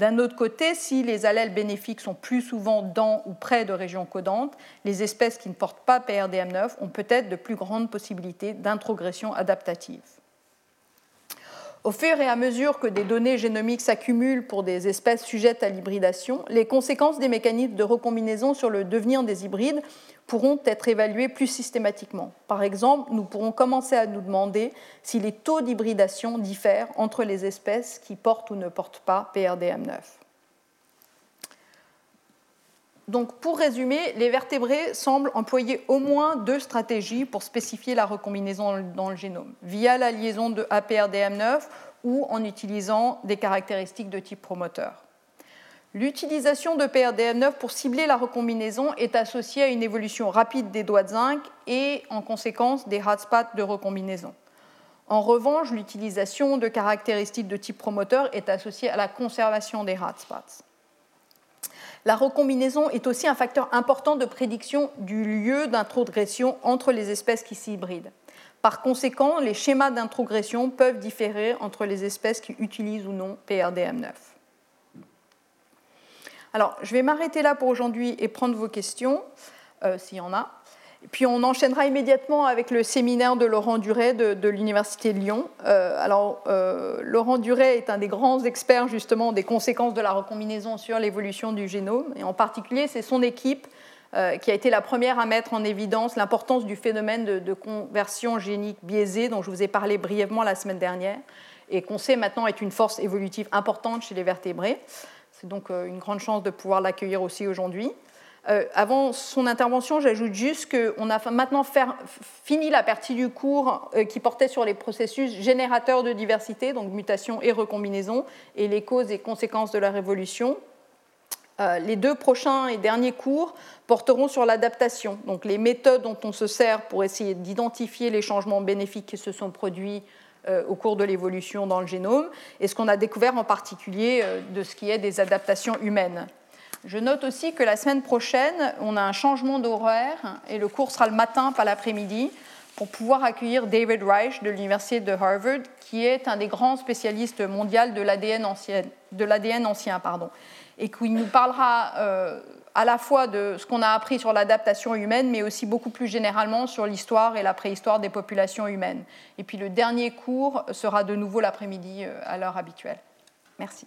D'un autre côté, si les allèles bénéfiques sont plus souvent dans ou près de régions codantes, les espèces qui ne portent pas PRDM9 ont peut-être de plus grandes possibilités d'introgression adaptative. Au fur et à mesure que des données génomiques s'accumulent pour des espèces sujettes à l'hybridation, les conséquences des mécanismes de recombinaison sur le devenir des hybrides pourront être évaluées plus systématiquement. Par exemple, nous pourrons commencer à nous demander si les taux d'hybridation diffèrent entre les espèces qui portent ou ne portent pas PRDM9. Donc, pour résumer, les vertébrés semblent employer au moins deux stratégies pour spécifier la recombinaison dans le génome, via la liaison de APRDM9 ou en utilisant des caractéristiques de type promoteur. L'utilisation de PRDM9 pour cibler la recombinaison est associée à une évolution rapide des doigts de zinc et en conséquence des hotspots de recombinaison. En revanche, l'utilisation de caractéristiques de type promoteur est associée à la conservation des hotspots. La recombinaison est aussi un facteur important de prédiction du lieu d'introgression entre les espèces qui s'hybrident. Par conséquent, les schémas d'introgression peuvent différer entre les espèces qui utilisent ou non PRDM9. Alors, je vais m'arrêter là pour aujourd'hui et prendre vos questions, euh, s'il y en a. puis on enchaînera immédiatement avec le séminaire de Laurent Duret de, l'Université de Lyon. Euh, alors, euh, Laurent Duret est un des grands experts justement des conséquences de la recombinaison sur l'évolution du génome, et en particulier, c'est son équipe euh, qui a été la première à mettre en évidence l'importance du phénomène de, conversion génique biaisée dont je vous ai parlé brièvement la semaine dernière, et qu'on sait maintenant est une force évolutive importante chez les vertébrés. C'est donc une grande chance de pouvoir l'accueillir aussi aujourd'hui. Euh, avant son intervention, j'ajoute juste qu'on a maintenant fini la partie du cours euh, qui portait sur les processus générateurs de diversité, donc mutation et recombinaison, et les causes et conséquences de la révolution. Euh, les deux prochains et derniers cours porteront sur l'adaptation, donc les méthodes dont on se sert pour essayer d'identifier les changements bénéfiques qui se sont produits au cours de l'évolution dans le génome, et ce qu'on a découvert en particulier de ce qui est des adaptations humaines. Je note aussi que la semaine prochaine, on a un changement d'horaire et le cours sera le matin, pas l'après-midi, pour pouvoir accueillir David Reich de l'Université de Harvard, qui est un des grands spécialistes mondiaux de l'ADN ancien, de ancien pardon, et qui nous parlera euh, à la fois de ce qu'on a appris sur l'adaptation humaine, mais aussi beaucoup plus généralement sur l'histoire et la préhistoire des populations humaines. Et puis le dernier cours sera de nouveau l'après-midi euh, à l'heure habituelle. Merci.